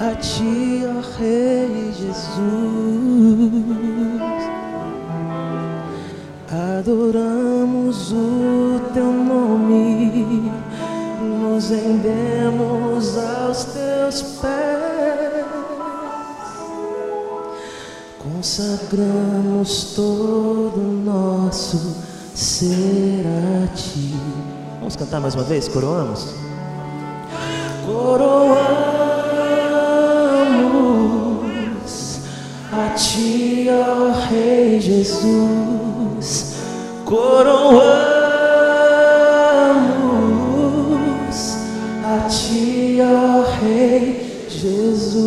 a ti, ó Rei Jesus. Adoramos o teu nome, nos rendemos aos teus pés, consagramos todo o nosso ser a ti. Vamos cantar mais uma vez? Coroamos? Coroamos ti, ó Rei Jesus. Coroamos a ti, ó Rei Jesus.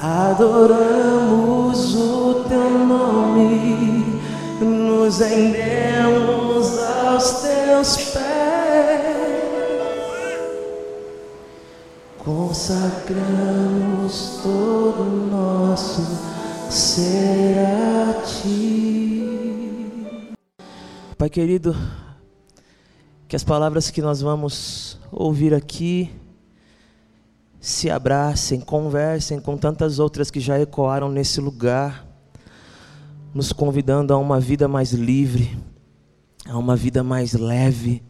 Adoramos o teu nome, nos rendemos aos teus pés, consagramos todo o nosso ser a ti. Pai querido, que as palavras que nós vamos ouvir aqui se abracem, conversem com tantas outras que já ecoaram nesse lugar, nos convidando a uma vida mais livre, a uma vida mais leve,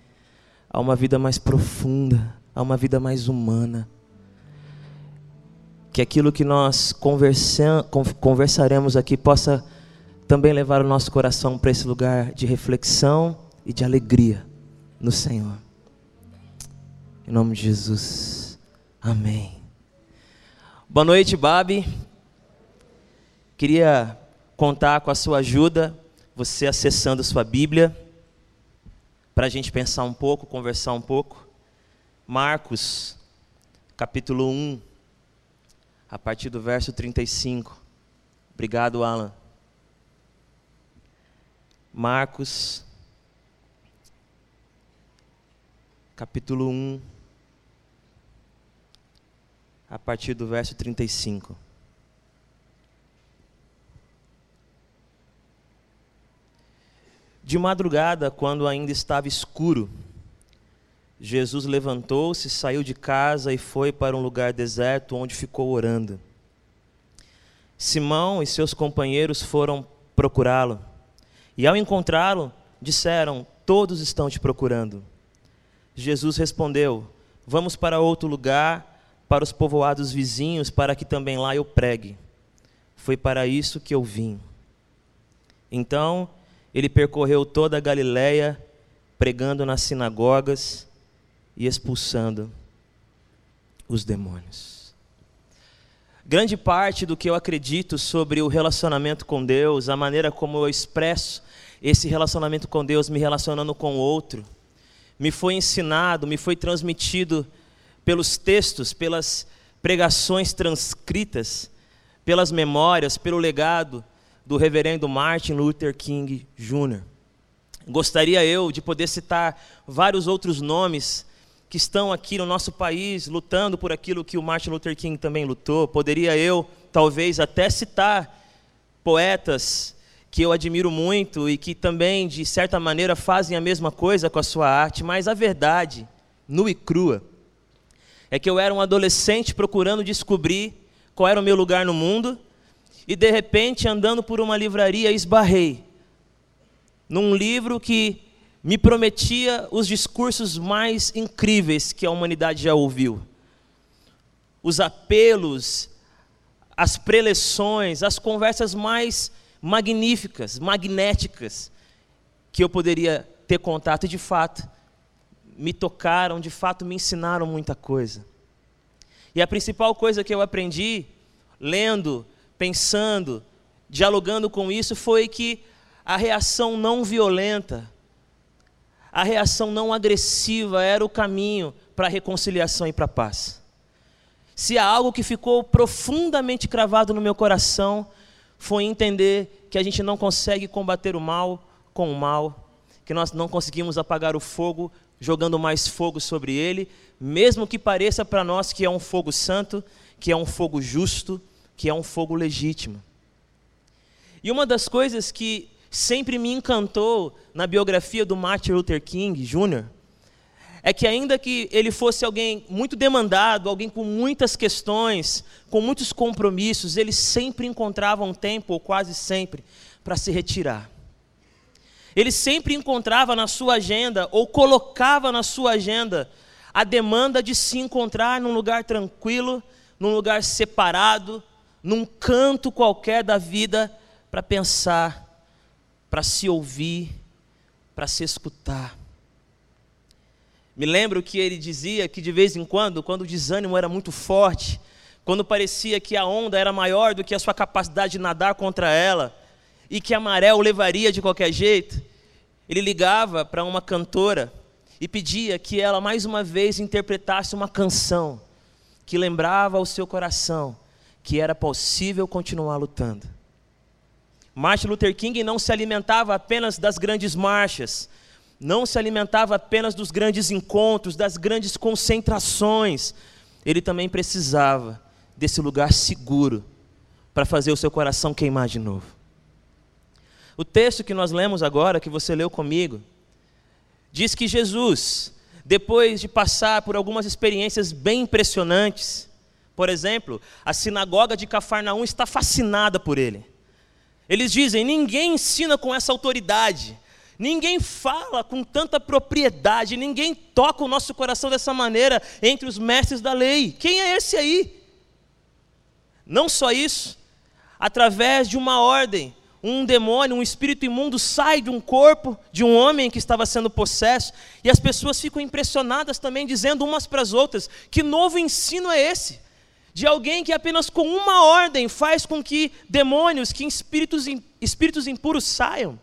a uma vida mais profunda, a uma vida mais humana. Que aquilo que nós conversa conversaremos aqui possa também levar o nosso coração para esse lugar de reflexão e de alegria no Senhor. Em nome de Jesus. Amém. Boa noite, Babi. Queria contar com a sua ajuda, você acessando sua Bíblia, para a gente pensar um pouco, conversar um pouco. Marcos, capítulo 1, a partir do verso 35. Obrigado, Alan. Marcos, capítulo 1 a partir do verso 35. De madrugada, quando ainda estava escuro, Jesus levantou-se, saiu de casa e foi para um lugar deserto onde ficou orando. Simão e seus companheiros foram procurá-lo. E ao encontrá-lo, disseram: Todos estão te procurando. Jesus respondeu: Vamos para outro lugar para os povoados vizinhos, para que também lá eu pregue. Foi para isso que eu vim. Então, ele percorreu toda a Galiléia, pregando nas sinagogas e expulsando os demônios. Grande parte do que eu acredito sobre o relacionamento com Deus, a maneira como eu expresso esse relacionamento com Deus, me relacionando com o outro, me foi ensinado, me foi transmitido pelos textos, pelas pregações transcritas, pelas memórias, pelo legado do reverendo Martin Luther King Jr. Gostaria eu de poder citar vários outros nomes que estão aqui no nosso país lutando por aquilo que o Martin Luther King também lutou. Poderia eu, talvez, até citar poetas que eu admiro muito e que também, de certa maneira, fazem a mesma coisa com a sua arte, mas a verdade, nua e crua, é que eu era um adolescente procurando descobrir qual era o meu lugar no mundo e de repente, andando por uma livraria, esbarrei num livro que me prometia os discursos mais incríveis que a humanidade já ouviu. Os apelos, as preleções, as conversas mais magníficas, magnéticas que eu poderia ter contato e de fato me tocaram, de fato me ensinaram muita coisa. E a principal coisa que eu aprendi, lendo, pensando, dialogando com isso, foi que a reação não violenta, a reação não agressiva era o caminho para a reconciliação e para a paz. Se há algo que ficou profundamente cravado no meu coração, foi entender que a gente não consegue combater o mal com o mal, que nós não conseguimos apagar o fogo jogando mais fogo sobre ele, mesmo que pareça para nós que é um fogo santo, que é um fogo justo, que é um fogo legítimo. E uma das coisas que sempre me encantou na biografia do Martin Luther King Jr. é que, ainda que ele fosse alguém muito demandado, alguém com muitas questões, com muitos compromissos, ele sempre encontrava um tempo, ou quase sempre, para se retirar. Ele sempre encontrava na sua agenda, ou colocava na sua agenda, a demanda de se encontrar num lugar tranquilo, num lugar separado, num canto qualquer da vida, para pensar, para se ouvir, para se escutar. Me lembro que ele dizia que de vez em quando, quando o desânimo era muito forte, quando parecia que a onda era maior do que a sua capacidade de nadar contra ela, e que a maré o levaria de qualquer jeito, ele ligava para uma cantora e pedia que ela mais uma vez interpretasse uma canção que lembrava ao seu coração que era possível continuar lutando. Martin Luther King não se alimentava apenas das grandes marchas, não se alimentava apenas dos grandes encontros, das grandes concentrações. Ele também precisava desse lugar seguro para fazer o seu coração queimar de novo. O texto que nós lemos agora, que você leu comigo, diz que Jesus, depois de passar por algumas experiências bem impressionantes, por exemplo, a sinagoga de Cafarnaum está fascinada por ele. Eles dizem: ninguém ensina com essa autoridade, ninguém fala com tanta propriedade, ninguém toca o nosso coração dessa maneira entre os mestres da lei. Quem é esse aí? Não só isso, através de uma ordem, um demônio, um espírito imundo sai de um corpo de um homem que estava sendo possesso, e as pessoas ficam impressionadas também, dizendo umas para as outras: que novo ensino é esse? De alguém que apenas com uma ordem faz com que demônios, que espíritos, espíritos impuros saiam.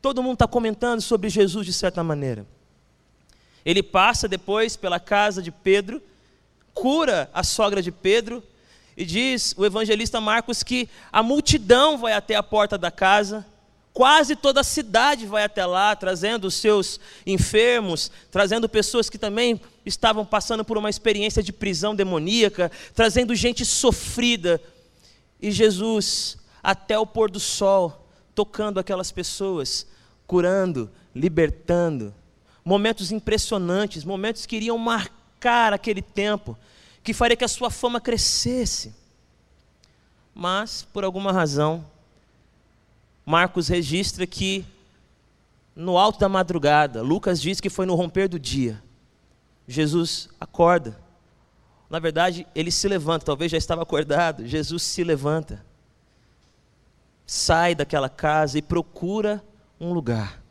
Todo mundo está comentando sobre Jesus de certa maneira. Ele passa depois pela casa de Pedro, cura a sogra de Pedro, e diz o evangelista Marcos que a multidão vai até a porta da casa, quase toda a cidade vai até lá, trazendo os seus enfermos, trazendo pessoas que também estavam passando por uma experiência de prisão demoníaca, trazendo gente sofrida. E Jesus, até o pôr do sol, tocando aquelas pessoas, curando, libertando. Momentos impressionantes, momentos que iriam marcar aquele tempo que faria que a sua fama crescesse. Mas, por alguma razão, Marcos registra que no alto da madrugada, Lucas diz que foi no romper do dia, Jesus acorda. Na verdade, ele se levanta, talvez já estava acordado. Jesus se levanta, sai daquela casa e procura um lugar.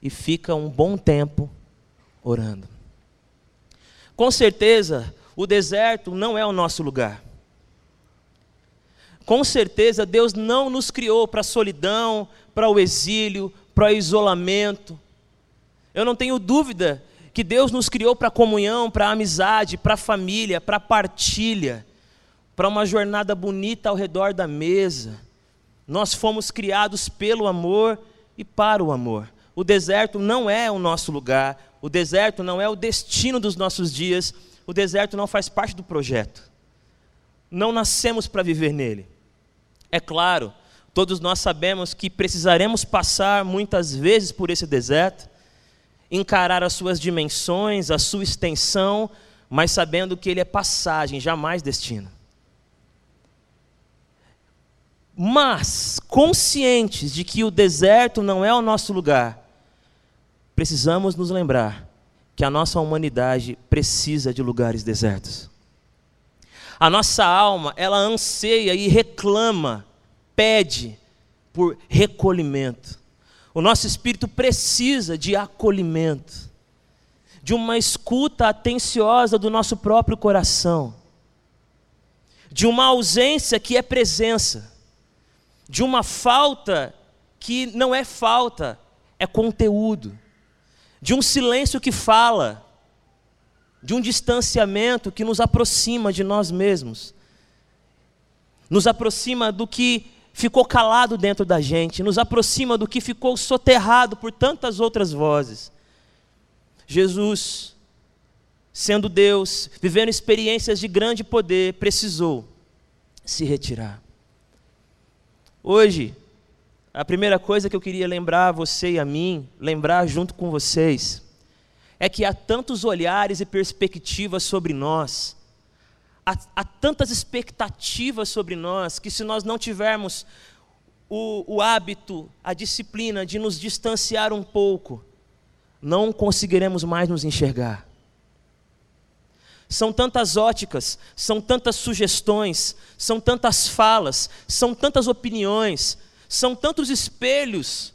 E fica um bom tempo orando. Com certeza, o deserto não é o nosso lugar. Com certeza, Deus não nos criou para a solidão, para o exílio, para o isolamento. Eu não tenho dúvida que Deus nos criou para comunhão, para amizade, para família, para partilha, para uma jornada bonita ao redor da mesa. Nós fomos criados pelo amor e para o amor. O deserto não é o nosso lugar, o deserto não é o destino dos nossos dias, o deserto não faz parte do projeto. Não nascemos para viver nele. É claro, todos nós sabemos que precisaremos passar muitas vezes por esse deserto, encarar as suas dimensões, a sua extensão, mas sabendo que ele é passagem, jamais destino. Mas, conscientes de que o deserto não é o nosso lugar, precisamos nos lembrar que a nossa humanidade precisa de lugares desertos. A nossa alma, ela anseia e reclama, pede por recolhimento. O nosso espírito precisa de acolhimento, de uma escuta atenciosa do nosso próprio coração, de uma ausência que é presença, de uma falta que não é falta, é conteúdo de um silêncio que fala, de um distanciamento que nos aproxima de nós mesmos, nos aproxima do que ficou calado dentro da gente, nos aproxima do que ficou soterrado por tantas outras vozes. Jesus, sendo Deus, vivendo experiências de grande poder, precisou se retirar. Hoje, a primeira coisa que eu queria lembrar a você e a mim, lembrar junto com vocês, é que há tantos olhares e perspectivas sobre nós, há, há tantas expectativas sobre nós, que se nós não tivermos o, o hábito, a disciplina de nos distanciar um pouco, não conseguiremos mais nos enxergar. São tantas óticas, são tantas sugestões, são tantas falas, são tantas opiniões, são tantos espelhos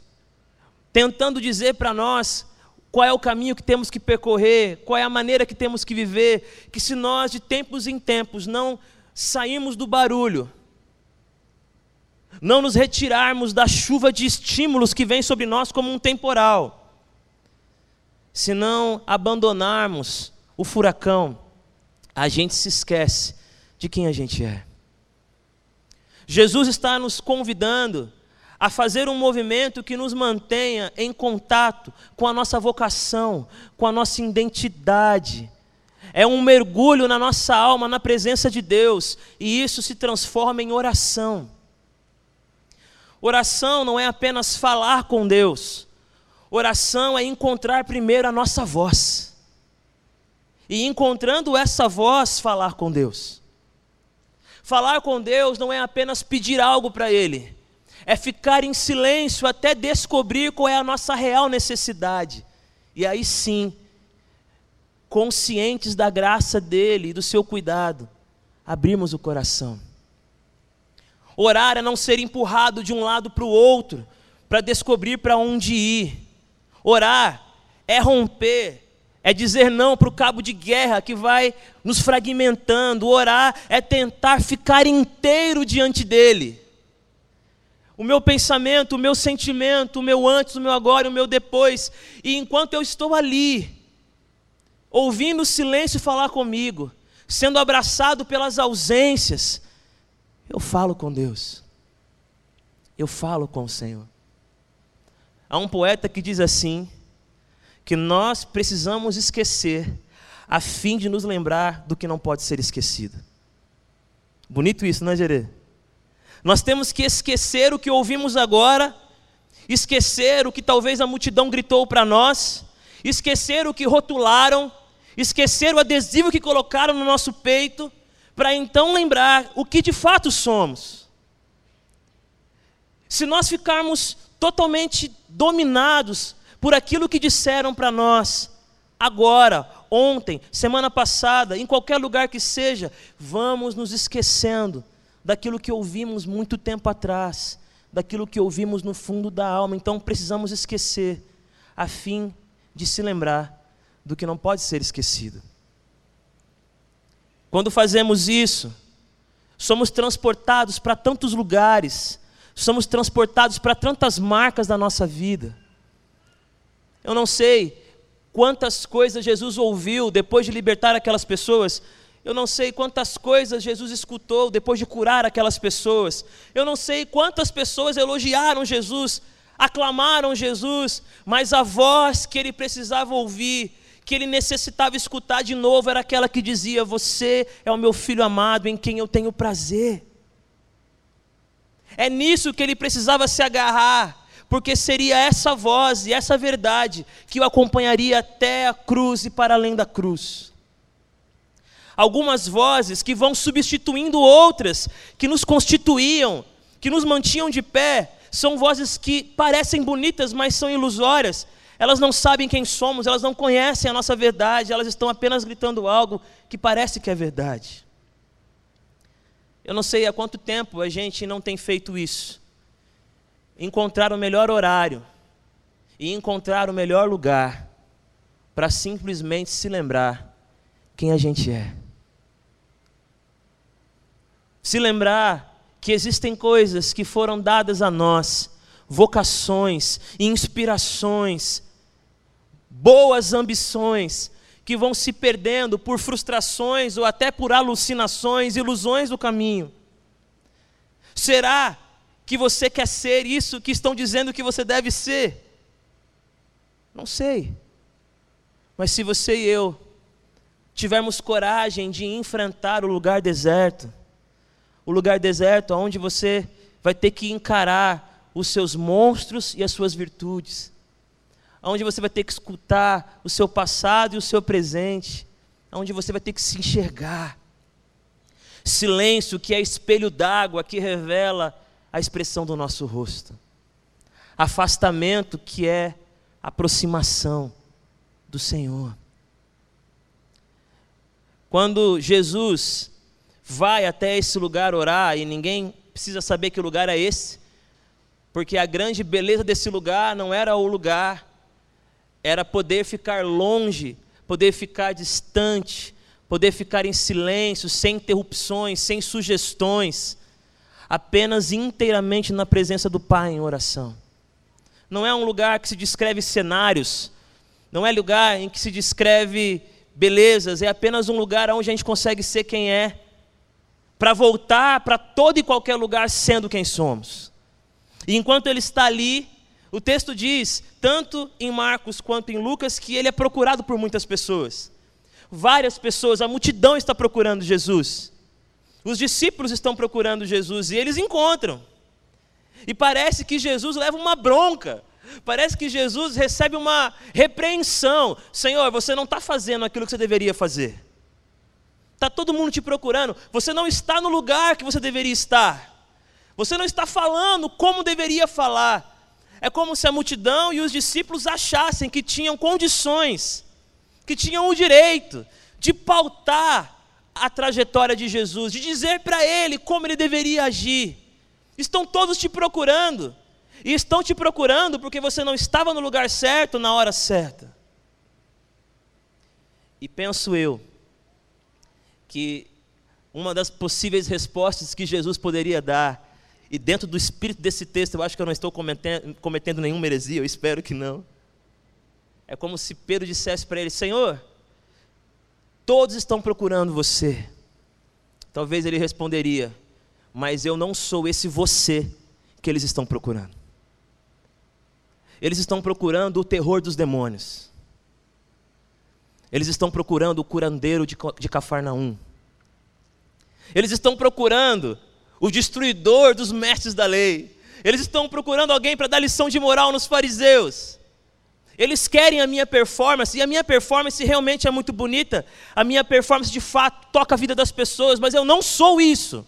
tentando dizer para nós qual é o caminho que temos que percorrer, qual é a maneira que temos que viver, que se nós de tempos em tempos não sairmos do barulho, não nos retirarmos da chuva de estímulos que vem sobre nós como um temporal, se não abandonarmos o furacão, a gente se esquece de quem a gente é. Jesus está nos convidando a fazer um movimento que nos mantenha em contato com a nossa vocação, com a nossa identidade. É um mergulho na nossa alma, na presença de Deus, e isso se transforma em oração. Oração não é apenas falar com Deus, oração é encontrar primeiro a nossa voz e encontrando essa voz, falar com Deus. Falar com Deus não é apenas pedir algo para Ele, é ficar em silêncio até descobrir qual é a nossa real necessidade. E aí sim, conscientes da graça dEle e do seu cuidado, abrimos o coração. Orar é não ser empurrado de um lado para o outro, para descobrir para onde ir. Orar é romper é dizer não para o cabo de guerra que vai nos fragmentando. Orar é tentar ficar inteiro diante dele. O meu pensamento, o meu sentimento, o meu antes, o meu agora, o meu depois. E enquanto eu estou ali, ouvindo o silêncio falar comigo, sendo abraçado pelas ausências, eu falo com Deus. Eu falo com o Senhor. Há um poeta que diz assim: que nós precisamos esquecer, a fim de nos lembrar do que não pode ser esquecido. Bonito isso, não é, Gerê? Nós temos que esquecer o que ouvimos agora, esquecer o que talvez a multidão gritou para nós, esquecer o que rotularam, esquecer o adesivo que colocaram no nosso peito, para então lembrar o que de fato somos. Se nós ficarmos totalmente dominados por aquilo que disseram para nós, agora, ontem, semana passada, em qualquer lugar que seja, vamos nos esquecendo daquilo que ouvimos muito tempo atrás, daquilo que ouvimos no fundo da alma. Então precisamos esquecer, a fim de se lembrar do que não pode ser esquecido. Quando fazemos isso, somos transportados para tantos lugares, somos transportados para tantas marcas da nossa vida. Eu não sei quantas coisas Jesus ouviu depois de libertar aquelas pessoas. Eu não sei quantas coisas Jesus escutou depois de curar aquelas pessoas. Eu não sei quantas pessoas elogiaram Jesus, aclamaram Jesus, mas a voz que ele precisava ouvir, que ele necessitava escutar de novo, era aquela que dizia: Você é o meu filho amado em quem eu tenho prazer. É nisso que ele precisava se agarrar porque seria essa voz e essa verdade que o acompanharia até a cruz e para além da cruz. Algumas vozes que vão substituindo outras, que nos constituíam, que nos mantinham de pé, são vozes que parecem bonitas, mas são ilusórias. Elas não sabem quem somos, elas não conhecem a nossa verdade, elas estão apenas gritando algo que parece que é verdade. Eu não sei há quanto tempo a gente não tem feito isso encontrar o melhor horário e encontrar o melhor lugar para simplesmente se lembrar quem a gente é. Se lembrar que existem coisas que foram dadas a nós, vocações, inspirações, boas ambições, que vão se perdendo por frustrações ou até por alucinações, ilusões do caminho. Será que você quer ser isso que estão dizendo que você deve ser? Não sei. Mas se você e eu tivermos coragem de enfrentar o lugar deserto, o lugar deserto onde você vai ter que encarar os seus monstros e as suas virtudes, onde você vai ter que escutar o seu passado e o seu presente, onde você vai ter que se enxergar. Silêncio, que é espelho d'água, que revela a expressão do nosso rosto. Afastamento, que é aproximação do Senhor. Quando Jesus vai até esse lugar orar, e ninguém precisa saber que lugar é esse, porque a grande beleza desse lugar não era o lugar, era poder ficar longe, poder ficar distante, poder ficar em silêncio, sem interrupções, sem sugestões, apenas inteiramente na presença do Pai em oração. Não é um lugar que se descreve cenários, não é lugar em que se descreve belezas, é apenas um lugar onde a gente consegue ser quem é, para voltar para todo e qualquer lugar sendo quem somos. E enquanto ele está ali, o texto diz, tanto em Marcos quanto em Lucas, que ele é procurado por muitas pessoas. Várias pessoas, a multidão está procurando Jesus. Os discípulos estão procurando Jesus e eles encontram. E parece que Jesus leva uma bronca. Parece que Jesus recebe uma repreensão. Senhor, você não está fazendo aquilo que você deveria fazer. Está todo mundo te procurando. Você não está no lugar que você deveria estar. Você não está falando como deveria falar. É como se a multidão e os discípulos achassem que tinham condições, que tinham o direito de pautar a trajetória de Jesus, de dizer para ele como ele deveria agir. Estão todos te procurando. E estão te procurando porque você não estava no lugar certo na hora certa. E penso eu que uma das possíveis respostas que Jesus poderia dar, e dentro do espírito desse texto, eu acho que eu não estou cometendo, cometendo nenhuma heresia, eu espero que não. É como se Pedro dissesse para ele: Senhor, todos estão procurando você. Talvez ele responderia: Mas eu não sou esse você que eles estão procurando. Eles estão procurando o terror dos demônios. Eles estão procurando o curandeiro de, de Cafarnaum. Eles estão procurando o destruidor dos mestres da lei. Eles estão procurando alguém para dar lição de moral nos fariseus. Eles querem a minha performance, e a minha performance realmente é muito bonita. A minha performance de fato toca a vida das pessoas, mas eu não sou isso.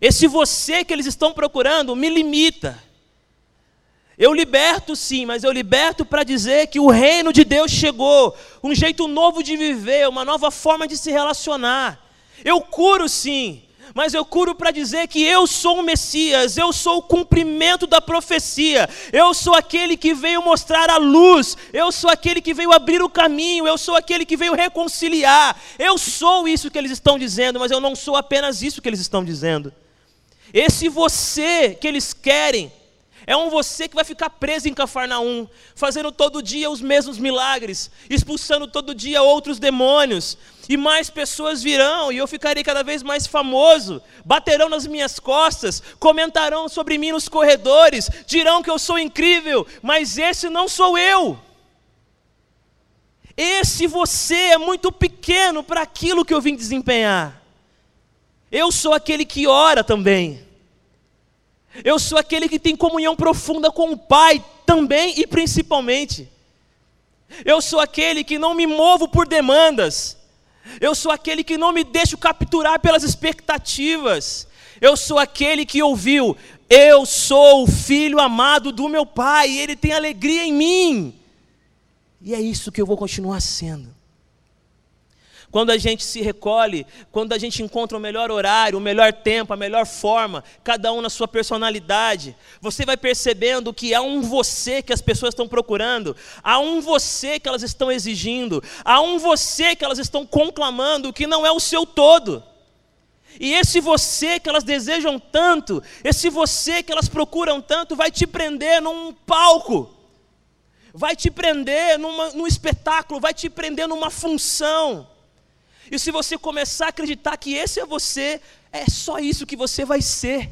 Esse você que eles estão procurando me limita. Eu liberto sim, mas eu liberto para dizer que o reino de Deus chegou, um jeito novo de viver, uma nova forma de se relacionar. Eu curo sim, mas eu curo para dizer que eu sou o Messias, eu sou o cumprimento da profecia, eu sou aquele que veio mostrar a luz, eu sou aquele que veio abrir o caminho, eu sou aquele que veio reconciliar. Eu sou isso que eles estão dizendo, mas eu não sou apenas isso que eles estão dizendo. Esse você que eles querem, é um você que vai ficar preso em Cafarnaum, fazendo todo dia os mesmos milagres, expulsando todo dia outros demônios, e mais pessoas virão, e eu ficarei cada vez mais famoso, baterão nas minhas costas, comentarão sobre mim nos corredores, dirão que eu sou incrível, mas esse não sou eu. Esse você é muito pequeno para aquilo que eu vim desempenhar. Eu sou aquele que ora também. Eu sou aquele que tem comunhão profunda com o Pai também e principalmente. Eu sou aquele que não me movo por demandas. Eu sou aquele que não me deixo capturar pelas expectativas. Eu sou aquele que ouviu: Eu sou o filho amado do meu Pai, Ele tem alegria em mim. E é isso que eu vou continuar sendo. Quando a gente se recolhe, quando a gente encontra o melhor horário, o melhor tempo, a melhor forma, cada um na sua personalidade, você vai percebendo que há um você que as pessoas estão procurando, há um você que elas estão exigindo, há um você que elas estão conclamando que não é o seu todo. E esse você que elas desejam tanto, esse você que elas procuram tanto, vai te prender num palco, vai te prender numa, num espetáculo, vai te prender numa função. E se você começar a acreditar que esse é você, é só isso que você vai ser.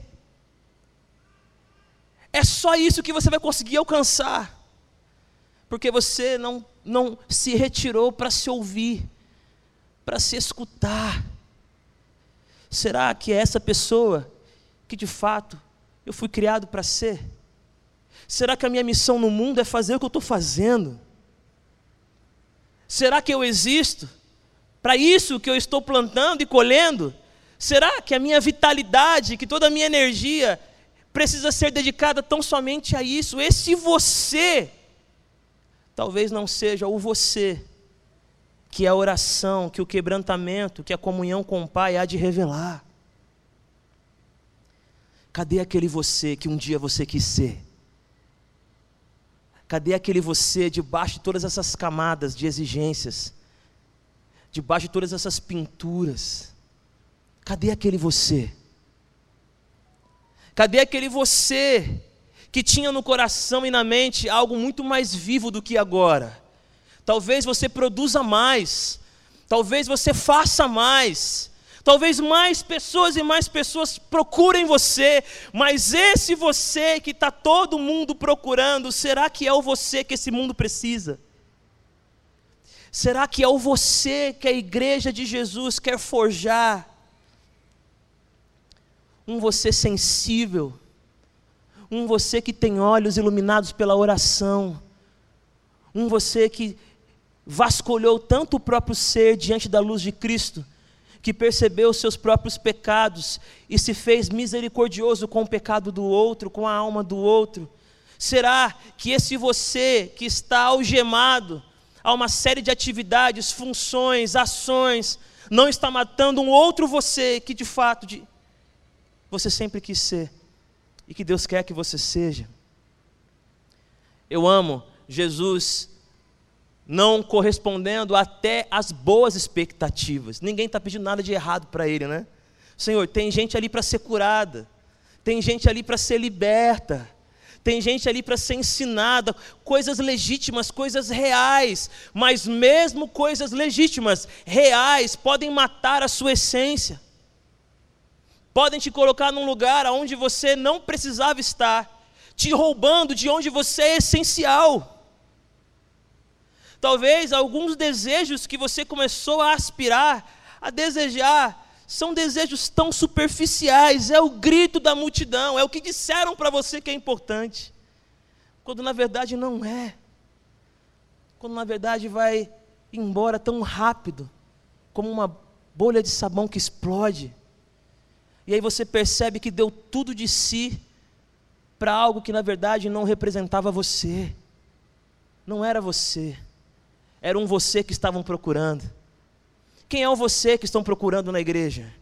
É só isso que você vai conseguir alcançar. Porque você não, não se retirou para se ouvir, para se escutar. Será que é essa pessoa que de fato eu fui criado para ser? Será que a minha missão no mundo é fazer o que eu estou fazendo? Será que eu existo para isso que eu estou plantando e colhendo? Será que a minha vitalidade, que toda a minha energia precisa ser dedicada tão somente a isso? Esse você talvez não seja o você que a oração, que o quebrantamento, que a comunhão com o Pai há de revelar. Cadê aquele você que um dia você quis ser? Cadê aquele você debaixo de todas essas camadas de exigências? Debaixo de todas essas pinturas? Cadê aquele você? Cadê aquele você que tinha no coração e na mente algo muito mais vivo do que agora? Talvez você produza mais, talvez você faça mais, Talvez mais pessoas e mais pessoas procurem você, mas esse você que está todo mundo procurando, será que é o você que esse mundo precisa? Será que é o você que a igreja de Jesus quer forjar? Um você sensível, um você que tem olhos iluminados pela oração, um você que vasculhou tanto o próprio ser diante da luz de Cristo, que percebeu os seus próprios pecados e se fez misericordioso com o pecado do outro, com a alma do outro? Será que esse você que está algemado a uma série de atividades, funções, ações, não está matando um outro você que de fato de, você sempre quis ser e que Deus quer que você seja? Eu amo Jesus não correspondendo até às boas expectativas. Ninguém está pedindo nada de errado para ele, né? Senhor, tem gente ali para ser curada, tem gente ali para ser liberta, tem gente ali para ser ensinada, coisas legítimas, coisas reais, mas mesmo coisas legítimas, reais, podem matar a sua essência, podem te colocar num lugar onde você não precisava estar, te roubando de onde você é essencial. Talvez alguns desejos que você começou a aspirar, a desejar, são desejos tão superficiais, é o grito da multidão, é o que disseram para você que é importante, quando na verdade não é. Quando na verdade vai embora tão rápido, como uma bolha de sabão que explode. E aí você percebe que deu tudo de si para algo que na verdade não representava você, não era você era um você que estavam procurando. Quem é o você que estão procurando na igreja?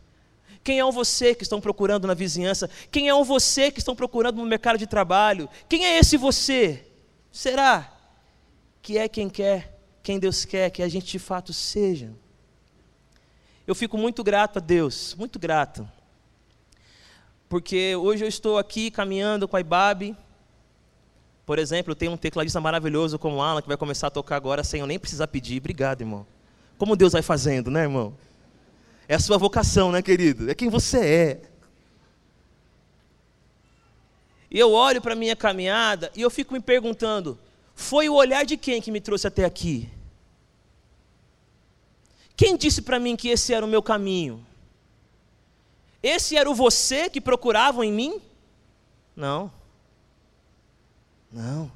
Quem é o você que estão procurando na vizinhança? Quem é o você que estão procurando no mercado de trabalho? Quem é esse você? Será que é quem quer, quem Deus quer que a gente de fato seja? Eu fico muito grato a Deus, muito grato. Porque hoje eu estou aqui caminhando com a Ibabe, por exemplo, tem um tecladista maravilhoso como o Alan, que vai começar a tocar agora sem eu nem precisar pedir. Obrigado, irmão. Como Deus vai fazendo, né, irmão? É a sua vocação, né, querido? É quem você é. E eu olho para a minha caminhada e eu fico me perguntando: foi o olhar de quem que me trouxe até aqui? Quem disse para mim que esse era o meu caminho? Esse era o você que procuravam em mim? Não. Não.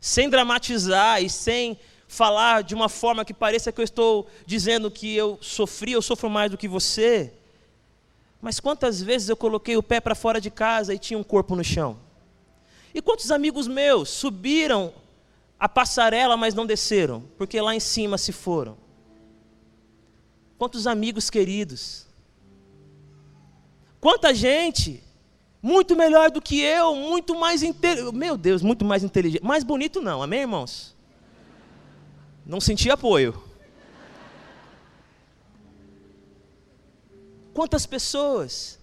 Sem dramatizar e sem falar de uma forma que pareça que eu estou dizendo que eu sofri, eu sofro mais do que você. Mas quantas vezes eu coloquei o pé para fora de casa e tinha um corpo no chão? E quantos amigos meus subiram a passarela, mas não desceram, porque lá em cima se foram? Quantos amigos queridos? Quanta gente muito melhor do que eu, muito mais inteligente. Meu Deus, muito mais inteligente. Mais bonito não, amém, irmãos? Não senti apoio. Quantas pessoas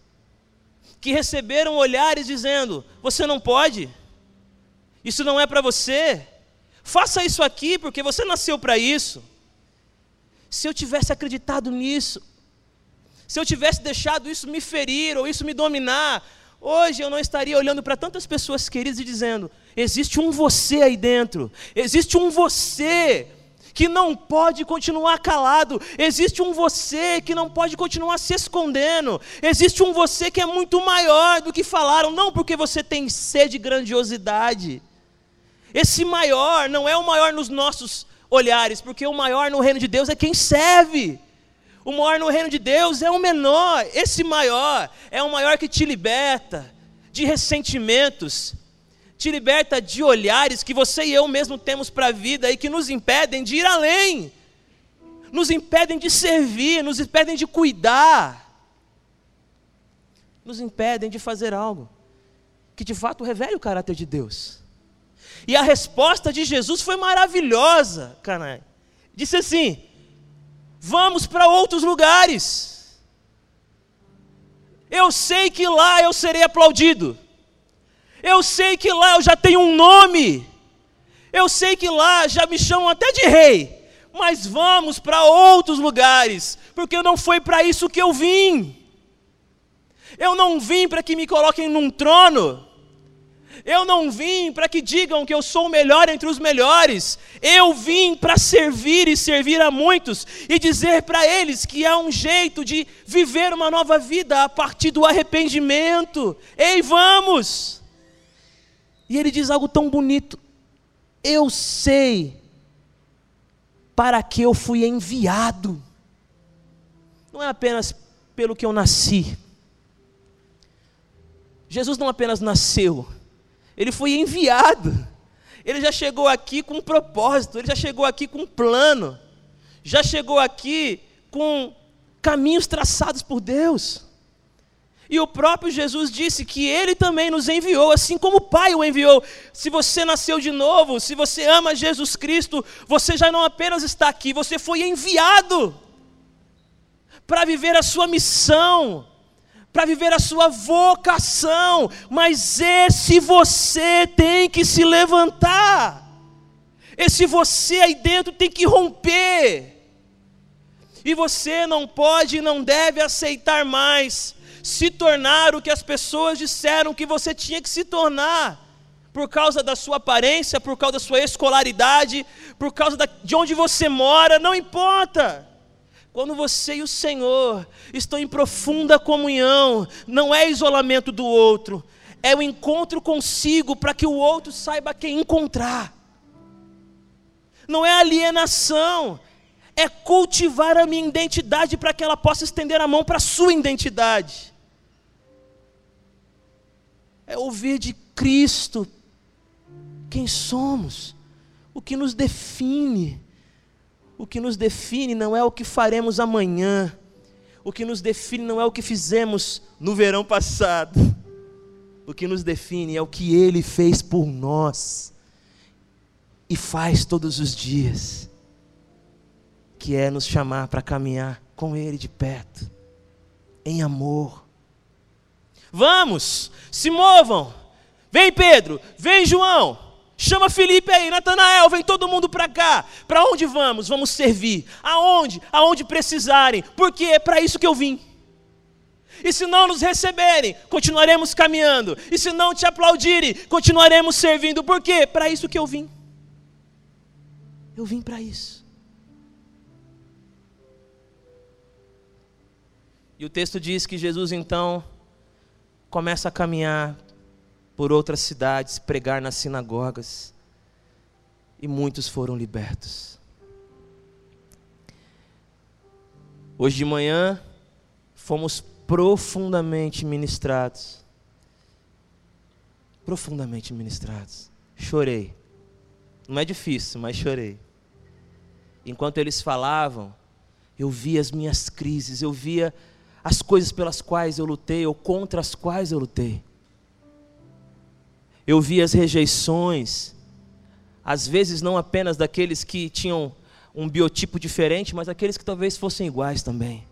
que receberam olhares dizendo: Você não pode, isso não é para você, faça isso aqui porque você nasceu para isso. Se eu tivesse acreditado nisso, se eu tivesse deixado isso me ferir ou isso me dominar, Hoje eu não estaria olhando para tantas pessoas queridas e dizendo: existe um você aí dentro, existe um você que não pode continuar calado, existe um você que não pode continuar se escondendo, existe um você que é muito maior do que falaram, não porque você tem sede de grandiosidade. Esse maior não é o maior nos nossos olhares, porque o maior no reino de Deus é quem serve. O maior no reino de Deus é o menor. Esse maior é o maior que te liberta de ressentimentos, te liberta de olhares que você e eu mesmo temos para a vida e que nos impedem de ir além, nos impedem de servir, nos impedem de cuidar, nos impedem de fazer algo que de fato revele o caráter de Deus. E a resposta de Jesus foi maravilhosa, Canaã. Disse assim: Vamos para outros lugares. Eu sei que lá eu serei aplaudido. Eu sei que lá eu já tenho um nome. Eu sei que lá já me chamam até de rei. Mas vamos para outros lugares, porque não foi para isso que eu vim. Eu não vim para que me coloquem num trono. Eu não vim para que digam que eu sou o melhor entre os melhores. Eu vim para servir e servir a muitos e dizer para eles que há um jeito de viver uma nova vida a partir do arrependimento. Ei, vamos! E ele diz algo tão bonito. Eu sei para que eu fui enviado. Não é apenas pelo que eu nasci. Jesus não apenas nasceu, ele foi enviado. Ele já chegou aqui com um propósito, ele já chegou aqui com um plano, já chegou aqui com caminhos traçados por Deus. E o próprio Jesus disse que ele também nos enviou, assim como o Pai o enviou. Se você nasceu de novo, se você ama Jesus Cristo, você já não apenas está aqui, você foi enviado para viver a sua missão para viver a sua vocação, mas esse você tem que se levantar, esse você aí dentro tem que romper, e você não pode e não deve aceitar mais se tornar o que as pessoas disseram que você tinha que se tornar, por causa da sua aparência, por causa da sua escolaridade, por causa de onde você mora, não importa. Quando você e o Senhor estão em profunda comunhão, não é isolamento do outro, é o encontro consigo para que o outro saiba quem encontrar. Não é alienação, é cultivar a minha identidade para que ela possa estender a mão para a sua identidade. É ouvir de Cristo quem somos, o que nos define o que nos define não é o que faremos amanhã. O que nos define não é o que fizemos no verão passado. O que nos define é o que Ele fez por nós e faz todos os dias, que é nos chamar para caminhar com Ele de perto, em amor. Vamos, se movam. Vem Pedro, vem João. Chama Felipe aí, Natanael, vem todo mundo para cá. Para onde vamos? Vamos servir. Aonde? Aonde precisarem. Porque é para isso que eu vim. E se não nos receberem, continuaremos caminhando. E se não te aplaudirem, continuaremos servindo. Por quê? Para isso que eu vim. Eu vim para isso. E o texto diz que Jesus então começa a caminhar por outras cidades, pregar nas sinagogas, e muitos foram libertos. Hoje de manhã, fomos profundamente ministrados. Profundamente ministrados. Chorei. Não é difícil, mas chorei. Enquanto eles falavam, eu via as minhas crises, eu via as coisas pelas quais eu lutei ou contra as quais eu lutei. Eu vi as rejeições, às vezes não apenas daqueles que tinham um biotipo diferente, mas aqueles que talvez fossem iguais também.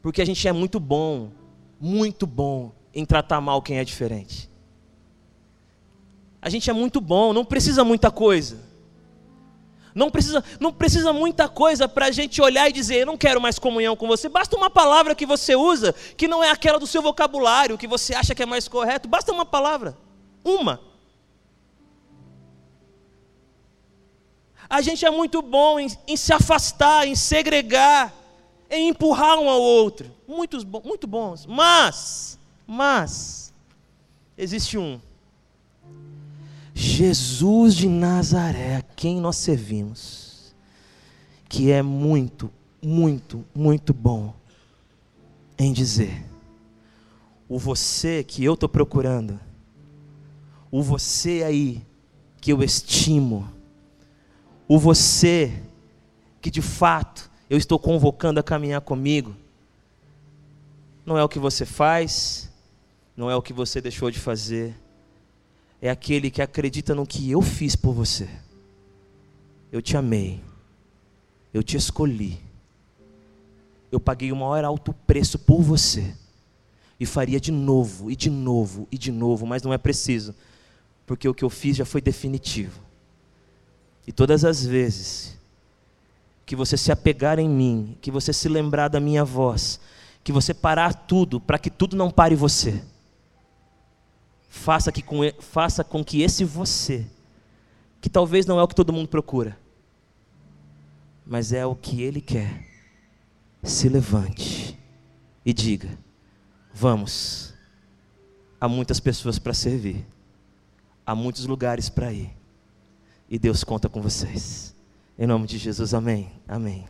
Porque a gente é muito bom, muito bom em tratar mal quem é diferente. A gente é muito bom, não precisa muita coisa. Não precisa, não precisa muita coisa para a gente olhar e dizer, eu não quero mais comunhão com você. Basta uma palavra que você usa, que não é aquela do seu vocabulário, que você acha que é mais correto. Basta uma palavra. Uma. A gente é muito bom em, em se afastar, em segregar, em empurrar um ao outro. Muitos, muito bons. Mas, mas, existe um. Jesus de Nazaré, a quem nós servimos, que é muito, muito, muito bom em dizer: o você que eu estou procurando, o você aí que eu estimo, o você que de fato eu estou convocando a caminhar comigo, não é o que você faz, não é o que você deixou de fazer, é aquele que acredita no que eu fiz por você. Eu te amei, eu te escolhi, eu paguei o maior alto preço por você, e faria de novo, e de novo, e de novo, mas não é preciso, porque o que eu fiz já foi definitivo. E todas as vezes que você se apegar em mim, que você se lembrar da minha voz, que você parar tudo, para que tudo não pare você, faça, que com, faça com que esse você, que talvez não é o que todo mundo procura, mas é o que ele quer, se levante e diga: Vamos, há muitas pessoas para servir. Há muitos lugares para ir. E Deus conta com vocês. Em nome de Jesus, amém. Amém.